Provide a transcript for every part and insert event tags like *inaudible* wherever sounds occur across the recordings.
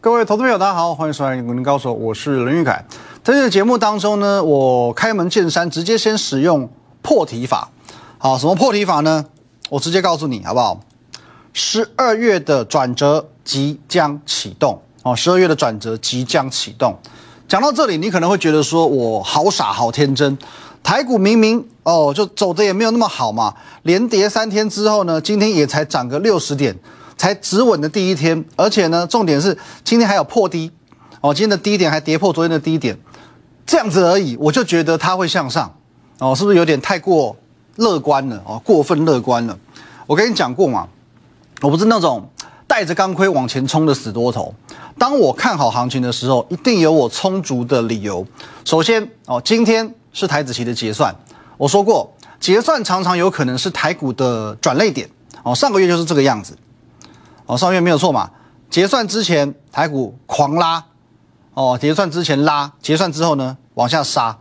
各位投资朋友，大家好，欢迎收看《股林高手》，我是任玉凯。在这个节目当中呢，我开门见山，直接先使用破题法。好，什么破题法呢？我直接告诉你，好不好？十二月的转折即将启动哦，十二月的转折即将启动。讲到这里，你可能会觉得说我好傻，好天真。台股明明哦，就走的也没有那么好嘛，连跌三天之后呢，今天也才涨个六十点。才止稳的第一天，而且呢，重点是今天还有破低，哦，今天的低点还跌破昨天的低点，这样子而已，我就觉得它会向上，哦，是不是有点太过乐观了？哦，过分乐观了。我跟你讲过嘛，我不是那种带着钢盔往前冲的死多头。当我看好行情的时候，一定有我充足的理由。首先，哦，今天是台子期的结算，我说过，结算常常有可能是台股的转类点，哦，上个月就是这个样子。哦，上月没有错嘛？结算之前台股狂拉，哦，结算之前拉，结算之后呢往下杀，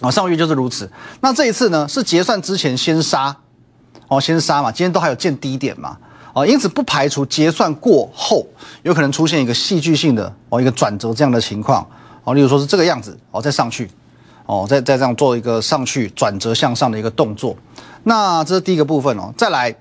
哦，上月就是如此。那这一次呢是结算之前先杀，哦，先杀嘛，今天都还有见低点嘛，哦，因此不排除结算过后有可能出现一个戏剧性的哦一个转折这样的情况，哦，例如说是这个样子，哦，再上去，哦，再再这样做一个上去转折向上的一个动作。那这是第一个部分哦，再来。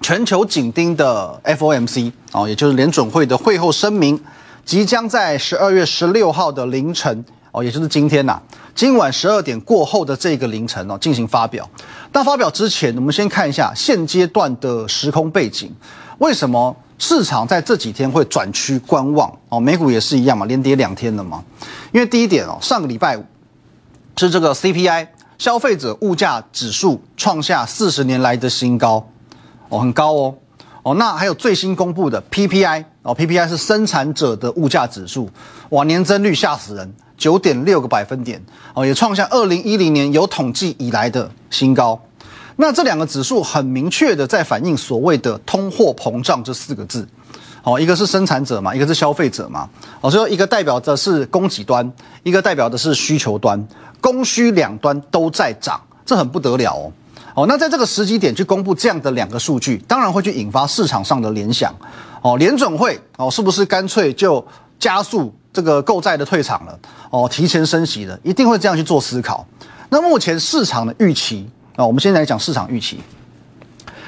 全球紧盯的 FOMC 哦，也就是联准会的会后声明，即将在十二月十六号的凌晨哦，也就是今天呐，今晚十二点过后的这个凌晨哦，进行发表。那发表之前，我们先看一下现阶段的时空背景。为什么市场在这几天会转趋观望？哦，美股也是一样嘛，连跌两天了嘛。因为第一点哦，上个礼拜五是这个 CPI 消费者物价指数创下四十年来的新高。哦，很高哦，哦，那还有最新公布的 PPI 哦，PPI 是生产者的物价指数，哇，年增率吓死人，九点六个百分点。哦，也创下二零一零年有统计以来的新高。那这两个指数很明确的在反映所谓的通货膨胀这四个字，哦，一个是生产者嘛，一个是消费者嘛，哦，所以一个代表的是供给端，一个代表的是需求端，供需两端都在涨，这很不得了哦。哦，那在这个时机点去公布这样的两个数据，当然会去引发市场上的联想。哦，联准会哦，是不是干脆就加速这个购债的退场了？哦，提前升息了，一定会这样去做思考。那目前市场的预期啊，我们现在来讲市场预期，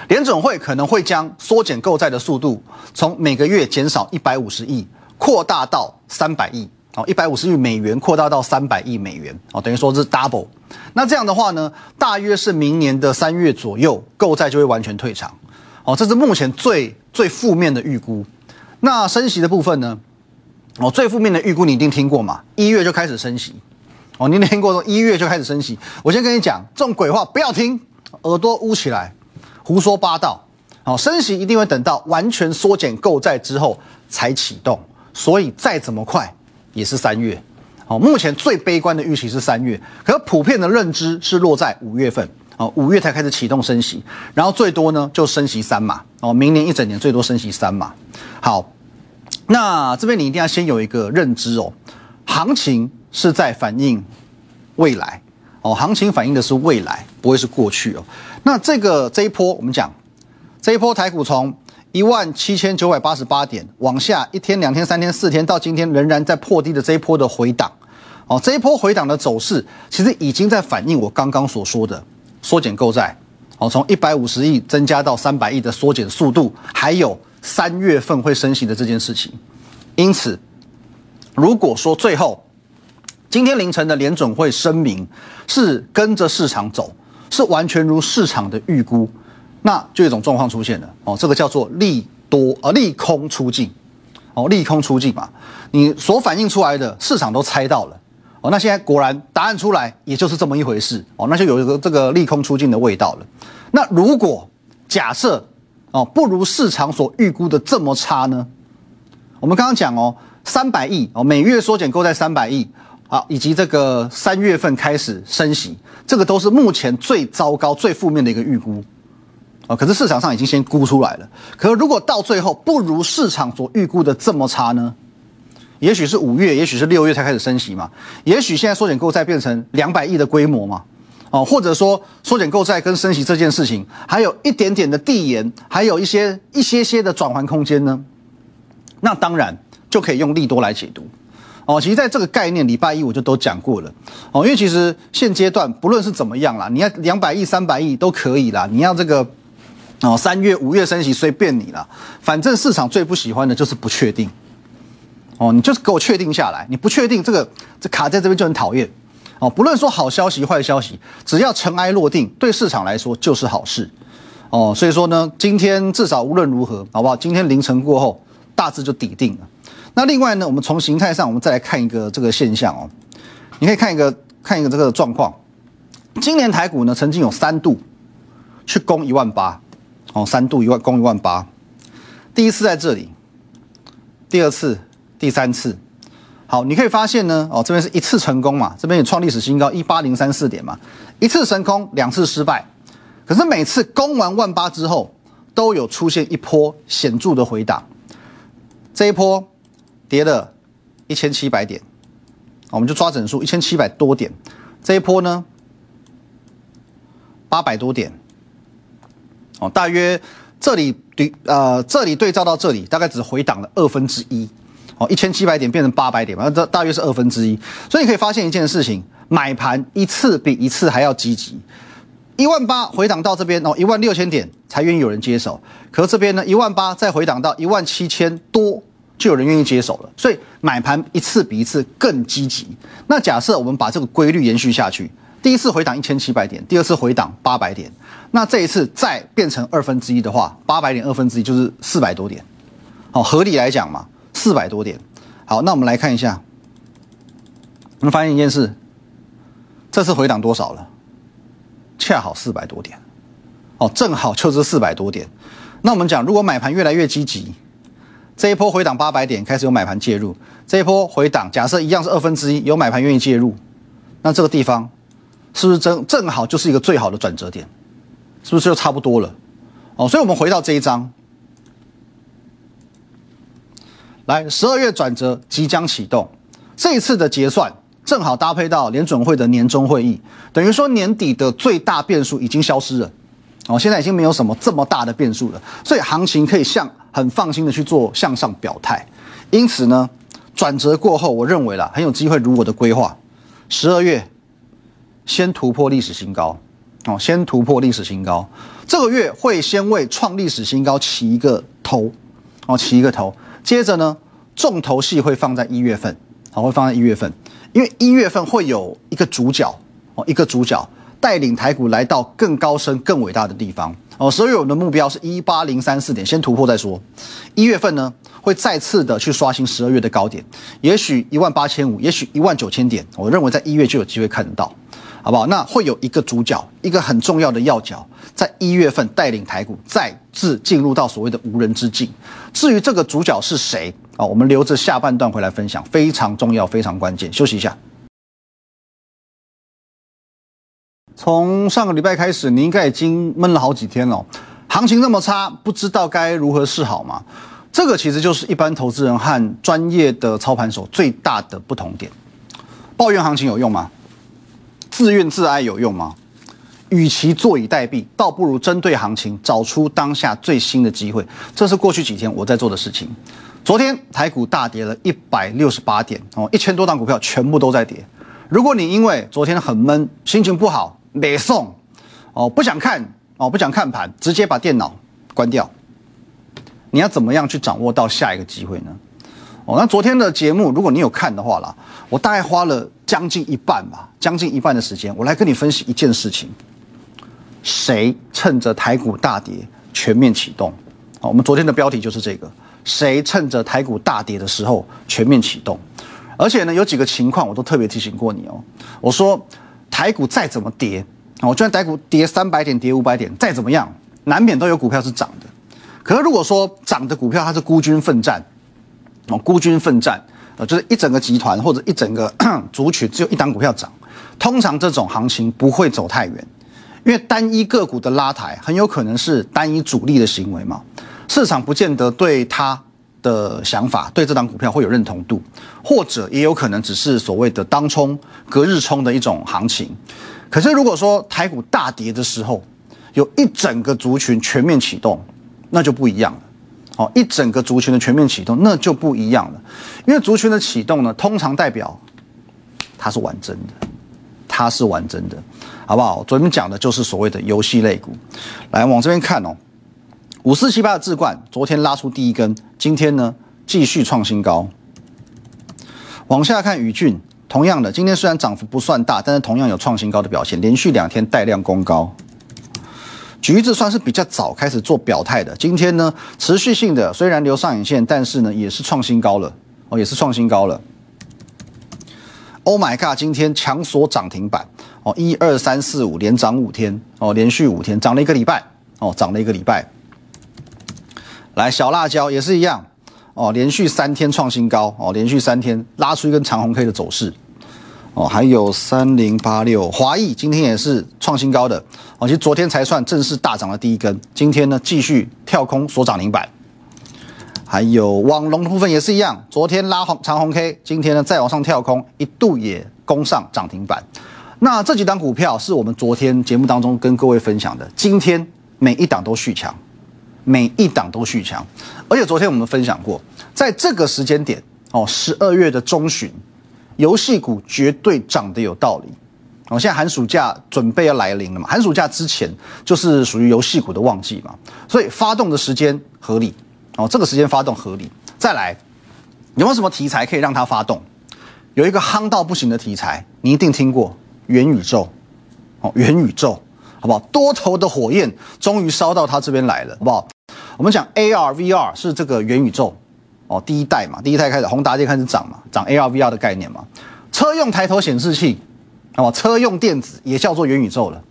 联准会可能会将缩减购债的速度从每个月减少一百五十亿，扩大到三百亿。哦，一百五十亿美元扩大到三百亿美元，哦，等于说是 double。那这样的话呢，大约是明年的三月左右，购债就会完全退场。哦，这是目前最最负面的预估。那升息的部分呢？哦，最负面的预估你一定听过嘛？一月就开始升息。哦，你听过说一月就开始升息？我先跟你讲，这种鬼话不要听，耳朵捂起来，胡说八道。哦，升息一定会等到完全缩减购债之后才启动，所以再怎么快。也是三月，好，目前最悲观的预期是三月，可普遍的认知是落在五月份，哦，五月才开始启动升息，然后最多呢就升息三码，哦，明年一整年最多升息三码。好，那这边你一定要先有一个认知哦，行情是在反映未来，哦，行情反映的是未来，不会是过去哦。那这个这一波我们讲，这一波台股从。一万七千九百八十八点往下，一天、两天、三天、四天，到今天仍然在破低的这一波的回档，哦，这一波回档的走势，其实已经在反映我刚刚所说的缩减购债，哦，从一百五十亿增加到三百亿的缩减速度，还有三月份会升息的这件事情。因此，如果说最后今天凌晨的联准会声明是跟着市场走，是完全如市场的预估。那就有一种状况出现了哦，这个叫做利多呃利空出尽，哦利空出尽嘛，你所反映出来的市场都猜到了哦，那现在果然答案出来，也就是这么一回事哦，那就有一个这个利空出尽的味道了。那如果假设哦不如市场所预估的这么差呢？我们刚刚讲哦，三百亿哦每月缩减购债三百亿啊，以及这个三月份开始升息，这个都是目前最糟糕、最负面的一个预估。可是市场上已经先估出来了。可如果到最后不如市场所预估的这么差呢？也许是五月，也许是六月才开始升息嘛。也许现在缩减购债变成两百亿的规模嘛。哦，或者说缩减购债跟升息这件事情还有一点点的递延，还有一些一些些的转换空间呢。那当然，就可以用利多来解读。哦，其实在这个概念，礼拜一我就都讲过了。哦，因为其实现阶段不论是怎么样啦，你要两百亿、三百亿都可以啦，你要这个哦三月、五月升息随便你了，反正市场最不喜欢的就是不确定。哦，你就是给我确定下来，你不确定这个这卡在这边就很讨厌。哦，不论说好消息、坏消息，只要尘埃落定，对市场来说就是好事。哦，所以说呢，今天至少无论如何，好不好？今天凌晨过后，大致就底定了。那另外呢，我们从形态上，我们再来看一个这个现象哦。你可以看一个看一个这个状况。今年台股呢，曾经有三度去攻一万八，哦，三度一万攻一万八。第一次在这里，第二次、第三次。好，你可以发现呢，哦，这边是一次成功嘛，这边也创历史新高一八零三四点嘛，一次成功，两次失败，可是每次攻完万八之后，都有出现一波显著的回档，这一波跌了一千七百点，我们就抓整数一千七百多点，这一波呢八百多点，哦，大约这里对呃这里对照到这里，大概只回档了二分之一。哦，一千七百点变成八百点嘛，那这大约是二分之一。所以你可以发现一件事情，买盘一次比一次还要积极。一万八回档到这边哦，一万六千点才愿意有人接手。可是这边呢，一万八再回档到一万七千多，就有人愿意接手了。所以买盘一次比一次更积极。那假设我们把这个规律延续下去，第一次回档一千七百点，第二次回档八百点，那这一次再变成二分之一的话，八百点二分之一就是四百多点。哦，合理来讲嘛。四百多点，好，那我们来看一下，我们发现一件事，这次回档多少了？恰好四百多点，哦，正好就是四百多点。那我们讲，如果买盘越来越积极，这一波回档八百点开始有买盘介入，这一波回档假设一样是二分之一，有买盘愿意介入，那这个地方是不是正正好就是一个最好的转折点？是不是就差不多了？哦，所以我们回到这一章。来，十二月转折即将启动，这一次的结算正好搭配到联准会的年终会议，等于说年底的最大变数已经消失了，哦，现在已经没有什么这么大的变数了，所以行情可以向很放心的去做向上表态。因此呢，转折过后，我认为啦很有机会如我的规划，十二月先突破历史新高，哦，先突破历史新高，这个月会先为创历史新高起一个头，哦，起一个头。接着呢，重头戏会放在一月份，好，会放在一月份，因为一月份会有一个主角哦，一个主角带领台股来到更高深、更伟大的地方哦。所以我们的目标是一八零三四点，先突破再说。一月份呢，会再次的去刷新十二月的高点，也许一万八千五，也许一万九千点，我认为在一月就有机会看得到。好不好？那会有一个主角，一个很重要的要角，在一月份带领台股再次进入到所谓的无人之境。至于这个主角是谁啊？我们留着下半段回来分享，非常重要，非常关键。休息一下。从上个礼拜开始，你应该已经闷了好几天了。行情那么差，不知道该如何是好吗？这个其实就是一般投资人和专业的操盘手最大的不同点。抱怨行情有用吗？自怨自哀有用吗？与其坐以待毙，倒不如针对行情找出当下最新的机会。这是过去几天我在做的事情。昨天台股大跌了一百六十八点哦，一千多档股票全部都在跌。如果你因为昨天很闷，心情不好，没送哦，不想看哦，不想看盘，直接把电脑关掉。你要怎么样去掌握到下一个机会呢？那昨天的节目，如果你有看的话啦，我大概花了将近一半吧，将近一半的时间，我来跟你分析一件事情：谁趁着台股大跌全面启动？哦，我们昨天的标题就是这个：谁趁着台股大跌的时候全面启动？而且呢，有几个情况我都特别提醒过你哦。我说台股再怎么跌，哦，就算台股跌三百点、跌五百点，再怎么样，难免都有股票是涨的。可是如果说涨的股票它是孤军奋战，孤军奋战，呃，就是一整个集团或者一整个 *clears throat* 族群只有一档股票涨，通常这种行情不会走太远，因为单一个股的拉抬很有可能是单一主力的行为嘛，市场不见得对他的想法对这档股票会有认同度，或者也有可能只是所谓的当冲、隔日冲的一种行情。可是如果说台股大跌的时候，有一整个族群全面启动，那就不一样了。哦，一整个族群的全面启动，那就不一样了。因为族群的启动呢，通常代表它是完整的，它是完整的，好不好？昨天讲的就是所谓的游戏类股。来往这边看哦，五四七八的智冠昨天拉出第一根，今天呢继续创新高。往下看宇峻，同样的，今天虽然涨幅不算大，但是同样有创新高的表现，连续两天带量攻高。橘子算是比较早开始做表态的，今天呢持续性的虽然留上影线，但是呢也是创新高了哦，也是创新高了。Oh my god！今天强锁涨停板哦，一二三四五连涨五天哦，连续五天涨了一个礼拜哦，涨了一个礼拜。来小辣椒也是一样哦，连续三天创新高哦，连续三天拉出一根长红 K 的走势。哦，还有三零八六华裔今天也是创新高的哦，其实昨天才算正式大涨的第一根，今天呢继续跳空所涨停板。还有网龙的部分也是一样，昨天拉红长红 K，今天呢再往上跳空，一度也攻上涨停板。那这几档股票是我们昨天节目当中跟各位分享的，今天每一档都续强，每一档都续强，而且昨天我们分享过，在这个时间点哦，十二月的中旬。游戏股绝对涨得有道理，哦，现在寒暑假准备要来临了嘛，寒暑假之前就是属于游戏股的旺季嘛，所以发动的时间合理，哦，这个时间发动合理。再来，有没有什么题材可以让它发动？有一个夯到不行的题材，你一定听过元宇宙，哦，元宇宙，好不好？多头的火焰终于烧到它这边来了，好不好？我们讲 AR、VR 是这个元宇宙。哦，第一代嘛，第一代开始，宏达电开始涨嘛，涨 AR VR 的概念嘛，车用抬头显示器，好不好？车用电子也叫做元宇宙了，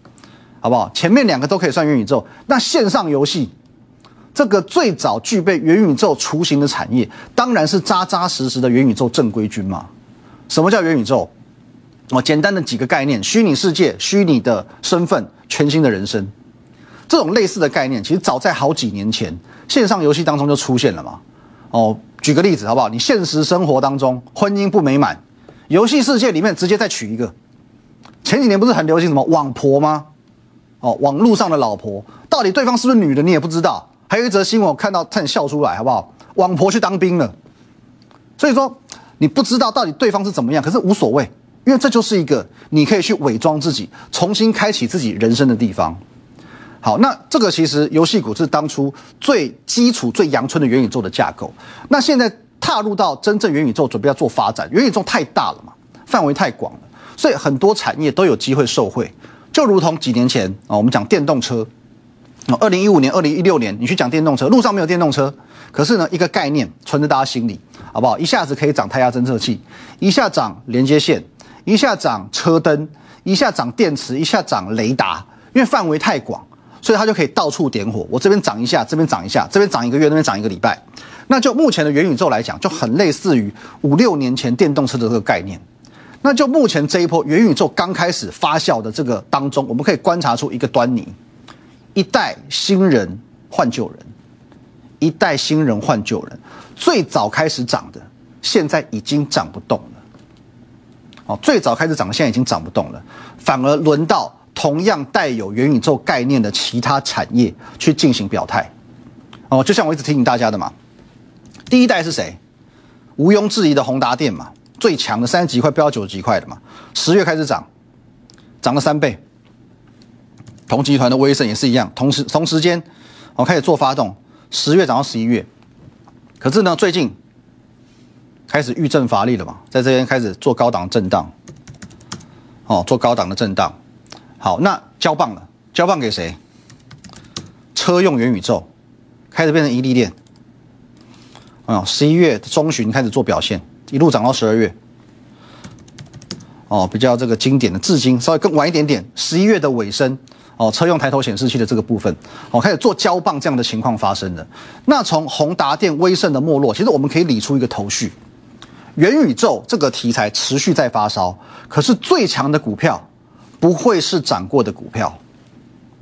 好不好？前面两个都可以算元宇宙。那线上游戏，这个最早具备元宇宙雏形的产业，当然是扎扎实实的元宇宙正规军嘛。什么叫元宇宙？哦，简单的几个概念：虚拟世界、虚拟的身份、全新的人生。这种类似的概念，其实早在好几年前，线上游戏当中就出现了嘛。哦。举个例子好不好？你现实生活当中婚姻不美满，游戏世界里面直接再娶一个。前几年不是很流行什么网婆吗？哦，网络上的老婆，到底对方是不是女的你也不知道。还有一则新闻我看到差点笑出来，好不好？网婆去当兵了，所以说你不知道到底对方是怎么样，可是无所谓，因为这就是一个你可以去伪装自己，重新开启自己人生的地方。好，那这个其实游戏股是当初最基础、最阳春的元宇宙的架构。那现在踏入到真正元宇宙，准备要做发展，元宇宙太大了嘛，范围太广了，所以很多产业都有机会受惠。就如同几年前啊，我们讲电动车，二零一五年、二零一六年，你去讲电动车，路上没有电动车，可是呢，一个概念存在大家心里，好不好？一下子可以涨胎压侦测器，一下涨连接线，一下涨车灯，一下涨电池，一下涨雷达，因为范围太广。所以它就可以到处点火，我这边涨一下，这边涨一下，这边涨一个月，那边涨一个礼拜。那就目前的元宇宙来讲，就很类似于五六年前电动车的这个概念。那就目前这一波元宇宙刚开始发酵的这个当中，我们可以观察出一个端倪：一代新人换旧人，一代新人换旧人。最早开始涨的，现在已经涨不动了。哦，最早开始涨的，现在已经涨不动了，反而轮到。同样带有元宇宙概念的其他产业去进行表态，哦，就像我一直提醒大家的嘛，第一代是谁？毋庸置疑的宏达电嘛，最强的三十几块飙到九十几块的嘛，十月开始涨，涨了三倍。同集团的威盛也是一样，同时同时间，我开始做发动，十月涨到十一月，可是呢，最近开始遇震乏力了嘛，在这边开始做高档震荡，哦，做高档的震荡。好，那交棒了，交棒给谁？车用元宇宙开始变成一利链，啊，十一月中旬开始做表现，一路涨到十二月。哦，比较这个经典的，至今稍微更晚一点点，十一月的尾声，哦，车用抬头显示器的这个部分，哦，开始做交棒这样的情况发生的。那从宏达电、威盛的没落，其实我们可以理出一个头绪：元宇宙这个题材持续在发烧，可是最强的股票。不会是涨过的股票，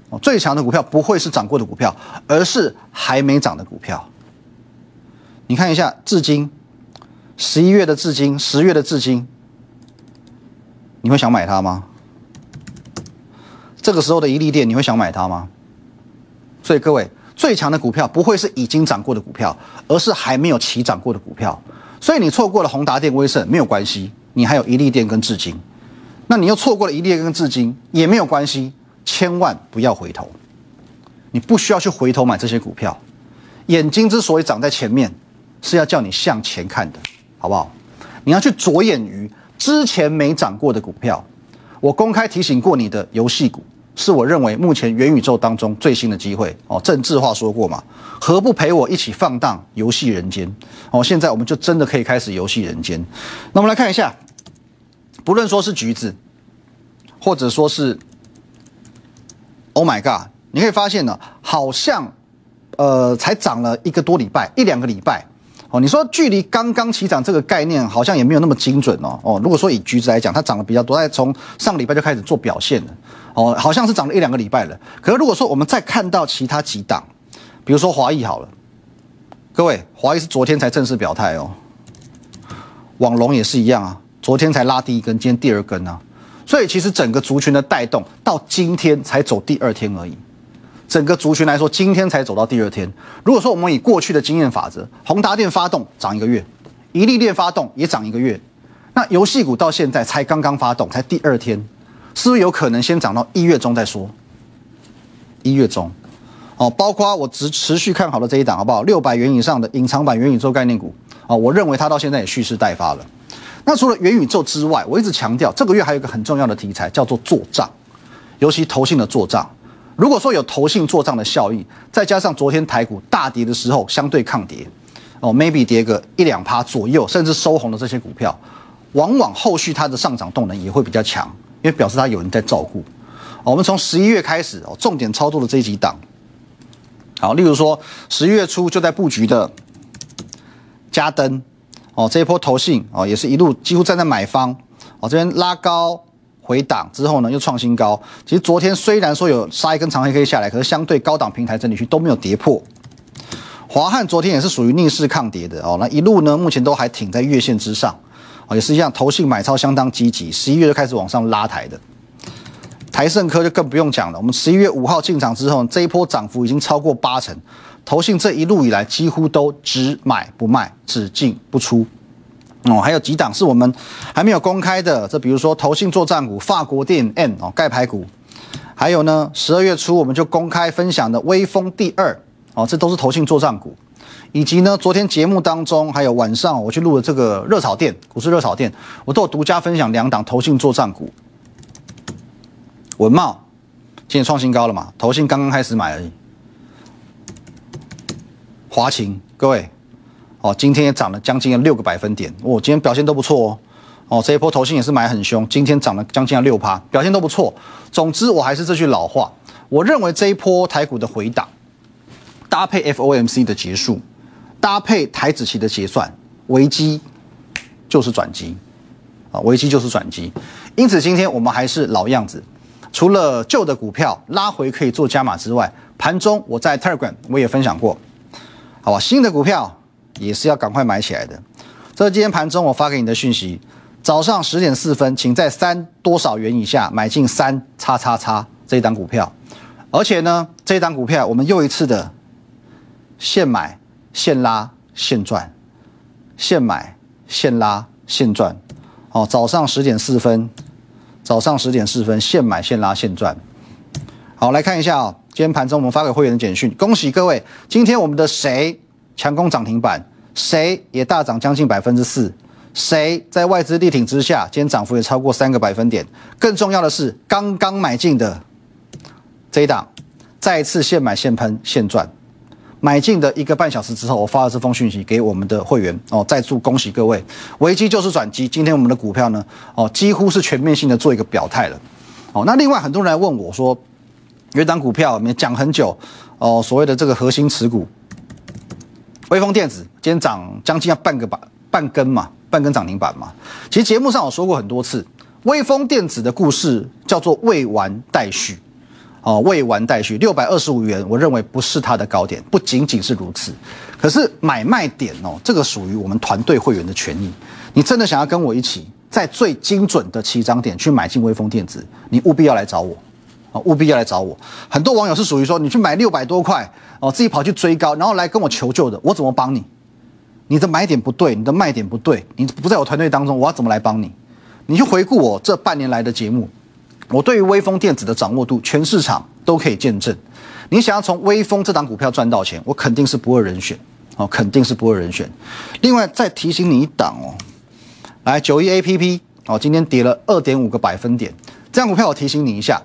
哦，最强的股票不会是涨过的股票，而是还没涨的股票。你看一下，至今十一月的至今，十月的至今，你会想买它吗？这个时候的一利店，你会想买它吗？所以各位，最强的股票不会是已经涨过的股票，而是还没有起涨过的股票。所以你错过了宏达电、威盛没有关系，你还有一利电跟至今。那你又错过了一列跟至今也没有关系，千万不要回头。你不需要去回头买这些股票。眼睛之所以长在前面，是要叫你向前看的，好不好？你要去着眼于之前没涨过的股票。我公开提醒过你的游戏股，是我认为目前元宇宙当中最新的机会哦。政治话说过嘛，何不陪我一起放荡游戏人间？哦，现在我们就真的可以开始游戏人间。那我们来看一下，不论说是橘子，或者说是 Oh my God，你可以发现呢，好像。呃，才涨了一个多礼拜，一两个礼拜，哦，你说距离刚刚起涨这个概念好像也没有那么精准哦，哦，如果说以橘子来讲，它涨得比较多，在从上个礼拜就开始做表现了，哦，好像是涨了一两个礼拜了。可是如果说我们再看到其他几档，比如说华谊好了，各位，华谊是昨天才正式表态哦，网龙也是一样啊，昨天才拉第一根，今天第二根啊，所以其实整个族群的带动到今天才走第二天而已。整个族群来说，今天才走到第二天。如果说我们以过去的经验法则，宏达电发动涨一个月，一利电发动也涨一个月，那游戏股到现在才刚刚发动，才第二天，是不是有可能先涨到一月中再说？一月中，哦，包括我持持续看好的这一档，好不好？六百元以上的隐藏版元宇宙概念股，啊，我认为它到现在也蓄势待发了。那除了元宇宙之外，我一直强调这个月还有一个很重要的题材，叫做做账，尤其投信的做账。如果说有投信做账的效益，再加上昨天台股大跌的时候相对抗跌，哦，maybe 跌个一两趴左右，甚至收红的这些股票，往往后续它的上涨动能也会比较强，因为表示它有人在照顾。我们从十一月开始哦，重点操作的这几档，好，例如说十一月初就在布局的加登，哦，这一波投信哦，也是一路几乎站在买方，哦，这边拉高。回档之后呢，又创新高。其实昨天虽然说有杀一根长黑 K 下来，可是相对高档平台整理区都没有跌破。华汉昨天也是属于逆势抗跌的哦，那一路呢目前都还挺在月线之上，哦，也是一样，投信买超相当积极，十一月就开始往上拉抬的。台盛科就更不用讲了，我们十一月五号进场之后，这一波涨幅已经超过八成，投信这一路以来几乎都只买不卖，只进不出。哦，还有几档是我们还没有公开的，这比如说投信作战股法国电 N 哦盖牌股，还有呢十二月初我们就公开分享的微风第二哦，这都是投信作战股，以及呢昨天节目当中还有晚上我去录的这个热炒店股市热炒店，我都有独家分享两档投信作战股，文茂今天创新高了嘛，投信刚刚开始买而已，华勤各位。哦，今天也涨了将近六个百分点，哦，今天表现都不错哦。哦，这一波头信也是买很凶，今天涨了将近六趴，表现都不错。总之，我还是这句老话，我认为这一波台股的回档，搭配 FOMC 的结束，搭配台子期的结算，危机就是转机，啊，危机就是转机。因此，今天我们还是老样子，除了旧的股票拉回可以做加码之外，盘中我在 Telegram 我也分享过，好吧，新的股票。也是要赶快买起来的。这是今天盘中我发给你的讯息，早上十点四分，请在三多少元以下买进三叉叉叉这一档股票。而且呢，这一档股票我们又一次的现买现拉现赚，现买现拉现赚。哦，早上十点四分，早上十点四分现买现拉现赚。好，来看一下啊，今天盘中我们发给会员的简讯，恭喜各位，今天我们的谁？强攻涨停板，谁也大涨将近百分之四，谁在外资力挺之下，今天涨幅也超过三个百分点。更重要的是，刚刚买进的这一档，再一次现买现喷现赚。买进的一个半小时之后，我发了这封讯息给我们的会员哦，再祝恭喜各位，危机就是转机。今天我们的股票呢，哦，几乎是全面性的做一个表态了。哦，那另外很多人来问我说，有一档股票我们讲很久哦，所谓的这个核心持股。微风电子今天涨将近要半个板半根嘛，半根涨停板嘛。其实节目上有说过很多次，微风电子的故事叫做未完待续，哦，未完待续，六百二十五元，我认为不是它的高点，不仅仅是如此。可是买卖点哦，这个属于我们团队会员的权益。你真的想要跟我一起在最精准的起涨点去买进微风电子，你务必要来找我，啊，务必要来找我。很多网友是属于说，你去买六百多块哦，自己跑去追高，然后来跟我求救的，我怎么帮你？你的买点不对，你的卖点不对，你不在我团队当中，我要怎么来帮你？你去回顾我这半年来的节目，我对于微风电子的掌握度，全市场都可以见证。你想要从微风这档股票赚到钱，我肯定是不二人选哦，肯定是不二人选。另外再提醒你一档哦，来九一 A P P 哦，今天跌了二点五个百分点，这档股票我提醒你一下，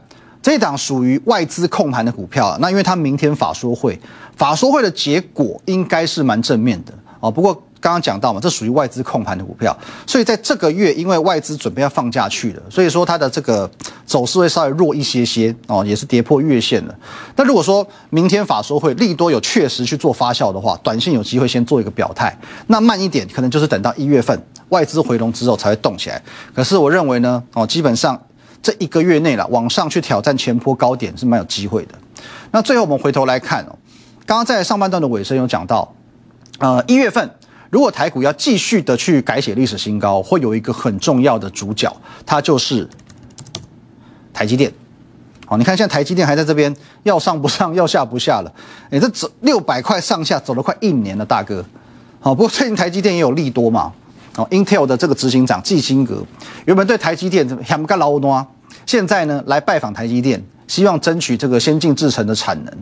这档属于外资控盘的股票，那因为它明天法说会，法说会的结果应该是蛮正面的。哦，不过刚刚讲到嘛，这属于外资控盘的股票，所以在这个月，因为外资准备要放假去了，所以说它的这个走势会稍微弱一些些哦，也是跌破月线了。那如果说明天法说会利多有确实去做发酵的话，短线有机会先做一个表态，那慢一点可能就是等到一月份外资回笼之后才会动起来。可是我认为呢，哦，基本上这一个月内了，往上去挑战前坡高点是蛮有机会的。那最后我们回头来看哦，刚刚在上半段的尾声有讲到。呃，一月份如果台股要继续的去改写历史新高，会有一个很重要的主角，它就是台积电。好，你看现在台积电还在这边要上不上，要下不下了。哎，这走六百块上下走了快一年了，大哥。好，不过最近台积电也有利多嘛。哦，Intel 的这个执行长季辛格原本对台积电想不干劳多，现在呢来拜访台积电，希望争取这个先进制程的产能。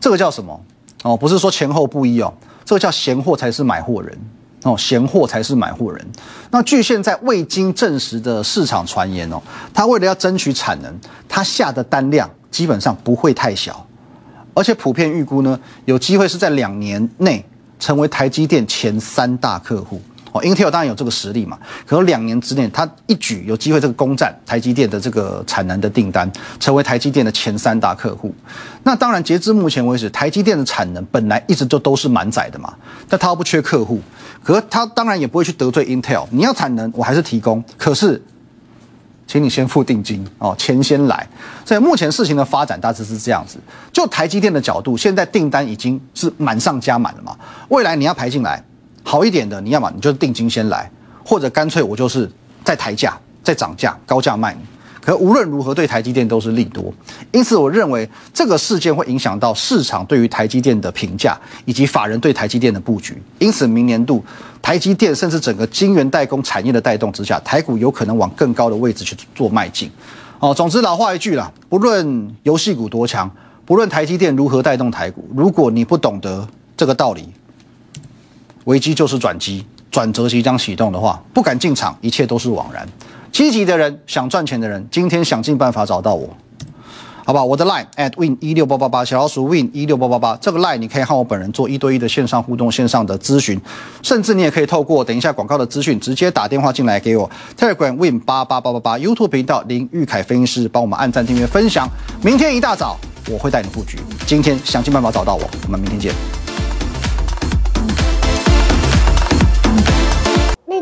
这个叫什么？哦，不是说前后不一哦。这个叫闲货才是买货人哦，闲货才是买货人。那据现在未经证实的市场传言哦，他为了要争取产能，他下的单量基本上不会太小，而且普遍预估呢，有机会是在两年内成为台积电前三大客户。Intel 当然有这个实力嘛，可能两年之内，它一举有机会这个攻占台积电的这个产能的订单，成为台积电的前三大客户。那当然，截至目前为止，台积电的产能本来一直就都是满载的嘛，但它又不缺客户，可是它当然也不会去得罪 Intel。你要产能，我还是提供，可是，请你先付定金哦，钱先来。所以目前事情的发展大致是这样子。就台积电的角度，现在订单已经是满上加满了嘛，未来你要排进来。好一点的，你要么你就定金先来，或者干脆我就是在抬价、在涨价、高价卖你。可无论如何，对台积电都是利多。因此，我认为这个事件会影响到市场对于台积电的评价，以及法人对台积电的布局。因此，明年度台积电甚至整个晶圆代工产业的带动之下，台股有可能往更高的位置去做迈进。哦，总之老话一句啦，不论游戏股多强，不论台积电如何带动台股，如果你不懂得这个道理。危机就是转机，转折即将启动的话，不敢进场，一切都是枉然。积极的人，想赚钱的人，今天想尽办法找到我，好吧？我的 line at win 一六八八八，小老鼠 win 一六八八八，这个 line 你可以和我本人做一对一的线上互动、线上的咨询，甚至你也可以透过等一下广告的资讯，直接打电话进来给我。Telegram win 八八八八八，YouTube 频道林玉凯分析师，帮我们按赞、订阅、分享。明天一大早我会带你布局，今天想尽办法找到我，我们明天见。